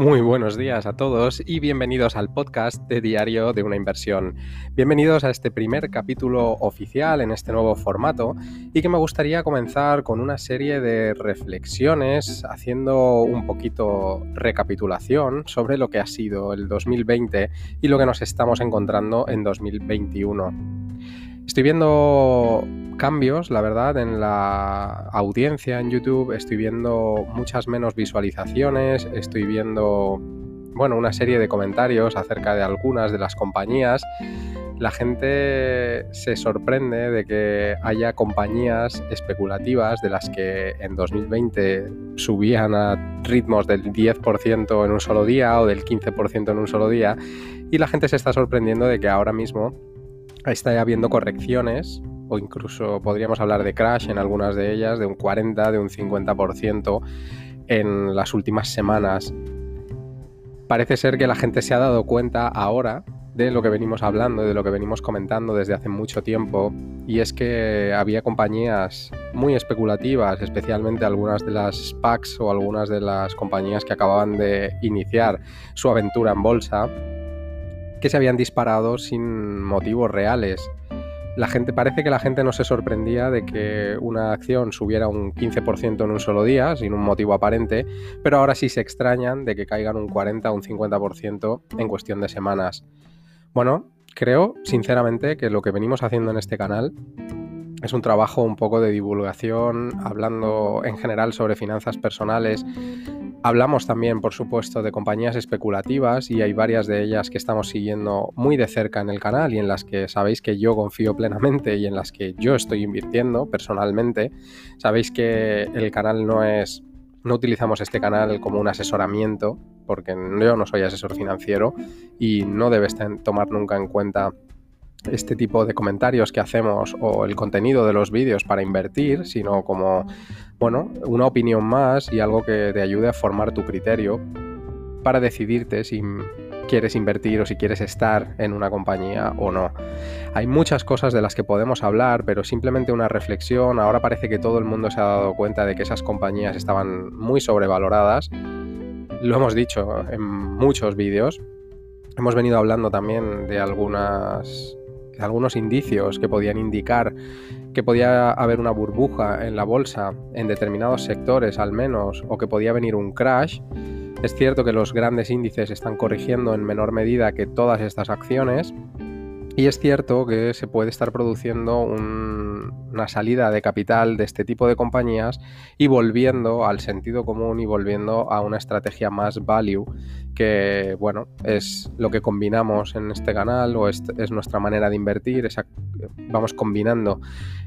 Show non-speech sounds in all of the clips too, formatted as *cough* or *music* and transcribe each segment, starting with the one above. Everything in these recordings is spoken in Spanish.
Muy buenos días a todos y bienvenidos al podcast de Diario de una Inversión. Bienvenidos a este primer capítulo oficial en este nuevo formato y que me gustaría comenzar con una serie de reflexiones haciendo un poquito recapitulación sobre lo que ha sido el 2020 y lo que nos estamos encontrando en 2021. Estoy viendo cambios, la verdad, en la audiencia en YouTube. Estoy viendo muchas menos visualizaciones. Estoy viendo, bueno, una serie de comentarios acerca de algunas de las compañías. La gente se sorprende de que haya compañías especulativas de las que en 2020 subían a ritmos del 10% en un solo día o del 15% en un solo día. Y la gente se está sorprendiendo de que ahora mismo está habiendo correcciones o incluso podríamos hablar de crash en algunas de ellas, de un 40, de un 50% en las últimas semanas. Parece ser que la gente se ha dado cuenta ahora de lo que venimos hablando, de lo que venimos comentando desde hace mucho tiempo, y es que había compañías muy especulativas, especialmente algunas de las SPACs o algunas de las compañías que acababan de iniciar su aventura en bolsa, que se habían disparado sin motivos reales. La gente parece que la gente no se sorprendía de que una acción subiera un 15% en un solo día, sin un motivo aparente, pero ahora sí se extrañan de que caigan un 40 o un 50% en cuestión de semanas. Bueno, creo sinceramente que lo que venimos haciendo en este canal es un trabajo un poco de divulgación, hablando en general sobre finanzas personales, Hablamos también, por supuesto, de compañías especulativas y hay varias de ellas que estamos siguiendo muy de cerca en el canal y en las que sabéis que yo confío plenamente y en las que yo estoy invirtiendo personalmente. Sabéis que el canal no es... No utilizamos este canal como un asesoramiento, porque yo no soy asesor financiero y no debes tomar nunca en cuenta este tipo de comentarios que hacemos o el contenido de los vídeos para invertir, sino como, bueno, una opinión más y algo que te ayude a formar tu criterio para decidirte si quieres invertir o si quieres estar en una compañía o no. Hay muchas cosas de las que podemos hablar, pero simplemente una reflexión. Ahora parece que todo el mundo se ha dado cuenta de que esas compañías estaban muy sobrevaloradas. Lo hemos dicho en muchos vídeos. Hemos venido hablando también de algunas algunos indicios que podían indicar que podía haber una burbuja en la bolsa en determinados sectores al menos o que podía venir un crash. Es cierto que los grandes índices están corrigiendo en menor medida que todas estas acciones y es cierto que se puede estar produciendo una salida de capital de este tipo de compañías y volviendo al sentido común y volviendo a una estrategia más value que, bueno, es lo que combinamos en este canal o es, nuestra manera de invertir. vamos combinando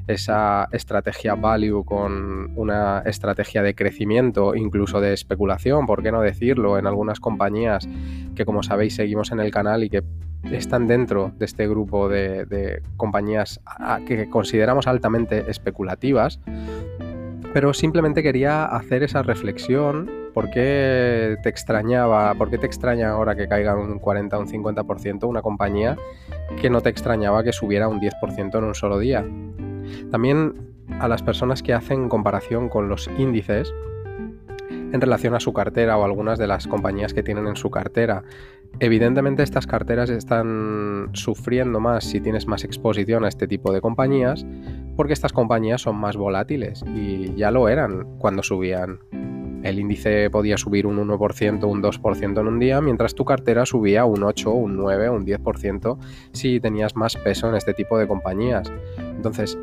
esa estrategia value con una estrategia de crecimiento, incluso de especulación, ¿por qué no decirlo? En algunas compañías que, como sabéis, seguimos en el canal y que están dentro de este grupo de, compañías que consideramos altamente especulativas, pero simplemente quería hacer esa reflexión, ¿por qué te extrañaba, por qué te extraña ahora que caiga un 40 o un 50% una compañía que no te extrañaba que subiera un 10% en un solo día? También a las personas que hacen comparación con los índices, en relación a su cartera o algunas de las compañías que tienen en su cartera. Evidentemente estas carteras están sufriendo más si tienes más exposición a este tipo de compañías porque estas compañías son más volátiles y ya lo eran cuando subían. El índice podía subir un 1%, un 2% en un día, mientras tu cartera subía un 8, un 9, un 10% si tenías más peso en este tipo de compañías. Entonces,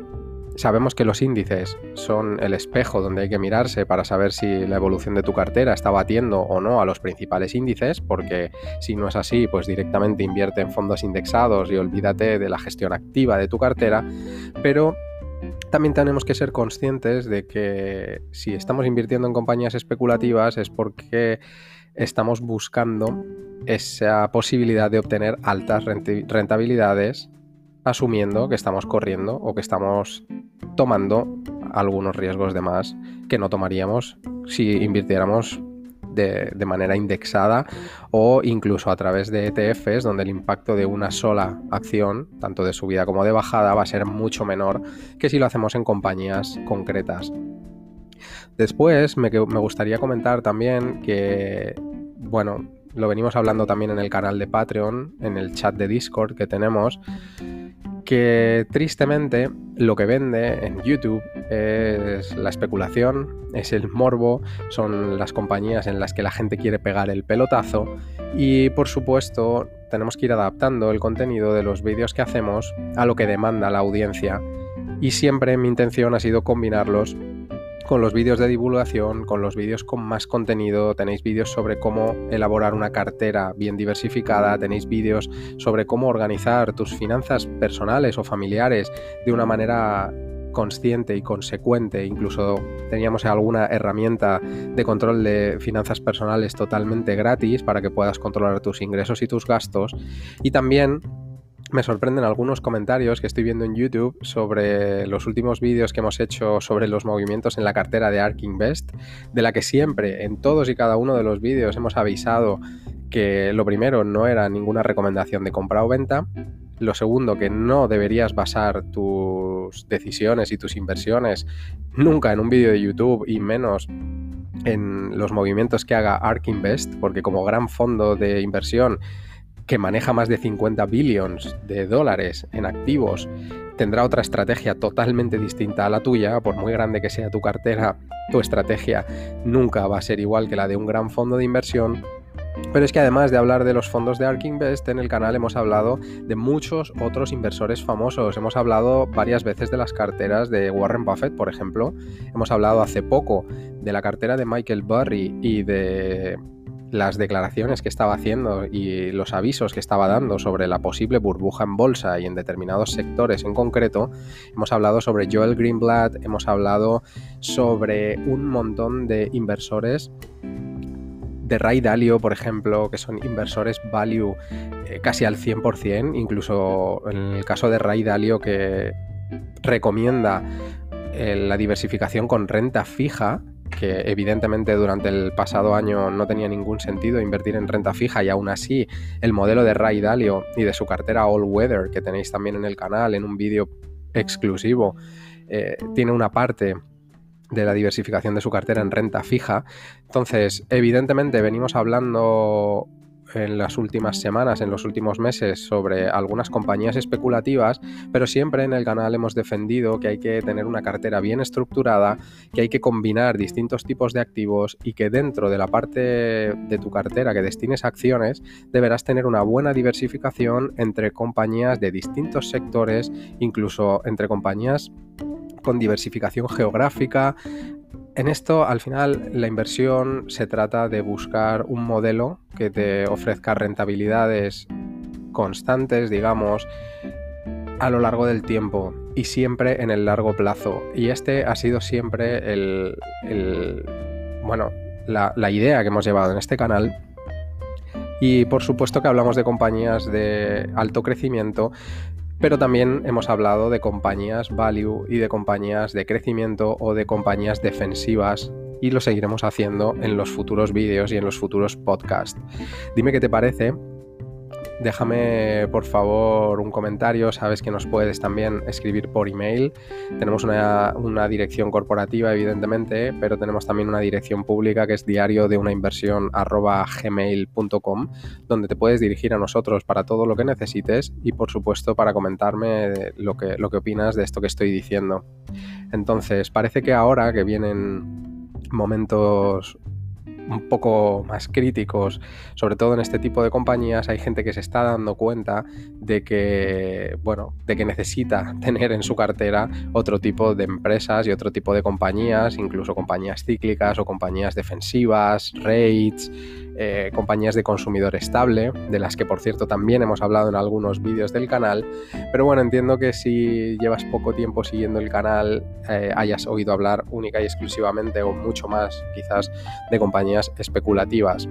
Sabemos que los índices son el espejo donde hay que mirarse para saber si la evolución de tu cartera está batiendo o no a los principales índices, porque si no es así, pues directamente invierte en fondos indexados y olvídate de la gestión activa de tu cartera, pero también tenemos que ser conscientes de que si estamos invirtiendo en compañías especulativas es porque estamos buscando esa posibilidad de obtener altas rentabilidades asumiendo que estamos corriendo o que estamos tomando algunos riesgos de más que no tomaríamos si invirtiéramos de, manera indexada o incluso a través de ETFs donde el impacto de una sola acción, tanto de subida como de bajada, va a ser mucho menor que si lo hacemos en compañías concretas. Después me, me gustaría comentar también que bueno, lo venimos hablando también en el canal de Patreon, en el chat de Discord que tenemos, que tristemente lo que vende en YouTube es la especulación, es el morbo, son las compañías en las que la gente quiere pegar el pelotazo y por supuesto tenemos que ir adaptando el contenido de los vídeos que hacemos a lo que demanda la audiencia. Y siempre mi intención ha sido combinarlos con los vídeos de divulgación, con los vídeos con más contenido, tenéis vídeos sobre cómo elaborar una cartera bien diversificada, tenéis vídeos sobre cómo organizar tus finanzas personales o familiares de una manera consciente y consecuente, incluso teníamos alguna herramienta de control de finanzas personales totalmente gratis para que puedas controlar tus ingresos y tus gastos. Y también me sorprenden algunos comentarios que estoy viendo en YouTube sobre los últimos vídeos que hemos hecho sobre los movimientos en la cartera de ARK Invest, de la que siempre en todos y cada uno de los vídeos hemos avisado que lo primero no era ninguna recomendación de compra o venta, lo segundo que no deberías basar tus decisiones y tus inversiones nunca en un vídeo de YouTube y menos en los movimientos que haga ARK Invest, porque como gran fondo de inversión que maneja más de 50 billions de dólares en activos, tendrá otra estrategia totalmente distinta a la tuya, por muy grande que sea tu cartera, tu estrategia nunca va a ser igual que la de un gran fondo de inversión. Pero es que además de hablar de los fondos de ARK Invest, en el canal hemos hablado de muchos otros inversores famosos. Hemos hablado varias veces de las carteras de Warren Buffett, por ejemplo. Hemos hablado hace poco de la cartera de Michael Burry y de las declaraciones que estaba haciendo y los avisos que estaba dando sobre la posible burbuja en bolsa y en determinados sectores en concreto, hemos hablado sobre Joel Greenblatt, hemos hablado sobre un montón de inversores de Ray Dalio, por ejemplo, que son inversores value eh, casi al 100%, incluso en el caso de Ray Dalio que recomienda eh, la diversificación con renta fija, que evidentemente durante el pasado año no tenía ningún sentido invertir en renta fija y aún así el modelo de Ray Dalio y de su cartera All Weather que tenéis también en el canal en un vídeo exclusivo eh, tiene una parte de la diversificación de su cartera en renta fija. Entonces, evidentemente venimos hablando en las últimas semanas, en los últimos meses, sobre algunas compañías especulativas, pero siempre en el canal hemos defendido que hay que tener una cartera bien estructurada, que hay que combinar distintos tipos de activos y que dentro de la parte de tu cartera que destines a acciones, deberás tener una buena diversificación entre compañías de distintos sectores, incluso entre compañías con diversificación geográfica, en esto, al final, la inversión se trata de buscar un modelo que te ofrezca rentabilidades constantes, digamos, a lo largo del tiempo y siempre en el largo plazo. Y este ha sido siempre el, bueno, la, la idea que hemos llevado en este canal y por supuesto que hablamos de compañías de alto crecimiento, pero también hemos hablado de compañías value y de compañías de crecimiento o de compañías defensivas y lo seguiremos haciendo en los futuros vídeos y en los futuros podcasts. Dime qué te parece Déjame por favor un comentario, sabes que nos puedes también escribir por email. Tenemos una, dirección corporativa evidentemente, pero tenemos también una dirección pública que es diario de una inversión gmail.com donde te puedes dirigir a nosotros para todo lo que necesites y por supuesto para comentarme lo que, lo que opinas de esto que estoy diciendo. Entonces, parece que ahora que vienen momentos un poco más críticos, sobre todo en este tipo de compañías, hay gente que se está dando cuenta de que, bueno, de que necesita *laughs* tener en su cartera otro tipo de empresas y otro tipo de compañías, incluso compañías cíclicas o compañías defensivas, rates, eh, compañías de consumidor estable, de las que por cierto también hemos hablado en algunos vídeos del canal. Pero bueno, entiendo que si llevas poco tiempo siguiendo el canal, eh, hayas oído hablar única y exclusivamente o mucho más quizás de compañías especulativas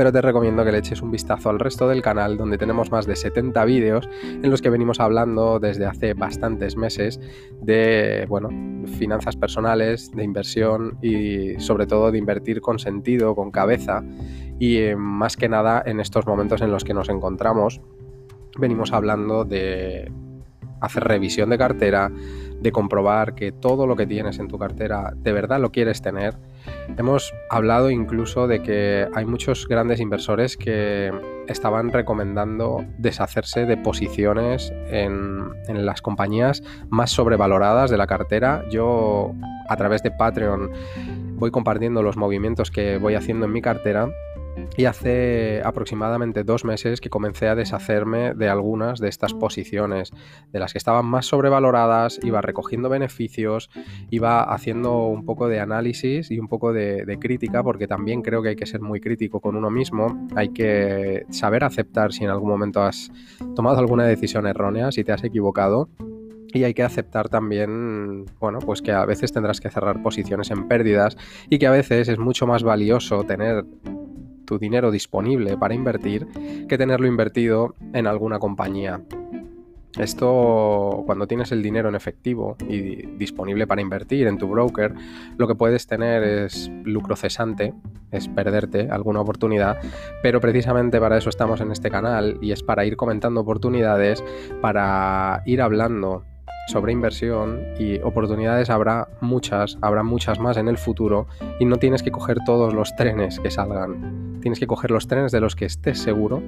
pero te recomiendo que le eches un vistazo al resto del canal donde tenemos más de 70 vídeos en los que venimos hablando desde hace bastantes meses de, bueno, finanzas personales, de inversión y sobre todo de invertir con sentido, con cabeza. Y eh, más que nada en estos momentos en los que nos encontramos venimos hablando de hacer revisión de cartera, de comprobar que todo lo que tienes en tu cartera de verdad lo quieres tener Hemos hablado incluso de que hay muchos grandes inversores que estaban recomendando deshacerse de posiciones en, en, las compañías más sobrevaloradas de la cartera. Yo a través de Patreon voy compartiendo los movimientos que voy haciendo en mi cartera y hace aproximadamente dos meses que comencé a deshacerme de algunas de estas posiciones, de las que estaban más sobrevaloradas, iba recogiendo beneficios, iba haciendo un poco de análisis y un poco de, crítica, porque también creo que hay que ser muy crítico con uno mismo, hay que saber aceptar si en algún momento has tomado alguna decisión errónea, si te has equivocado. Y hay que aceptar también, bueno, pues que a veces tendrás que cerrar posiciones en pérdidas y que a veces es mucho más valioso tener tu dinero disponible para invertir que tenerlo invertido en alguna compañía. Esto, cuando tienes el dinero en efectivo y disponible para invertir en tu broker, lo que puedes tener es lucro cesante, es perderte alguna oportunidad, pero precisamente para eso estamos en este canal y es para ir comentando oportunidades, para ir hablando sobre inversión y oportunidades habrá muchas, habrá muchas más en el futuro y no tienes que coger todos los trenes que salgan. Tienes que coger los trenes de los que estés seguro,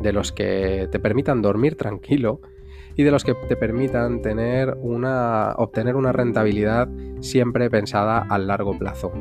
de los que te permitan dormir tranquilo y de los que te permitan tener una, obtener una rentabilidad siempre pensada a largo plazo.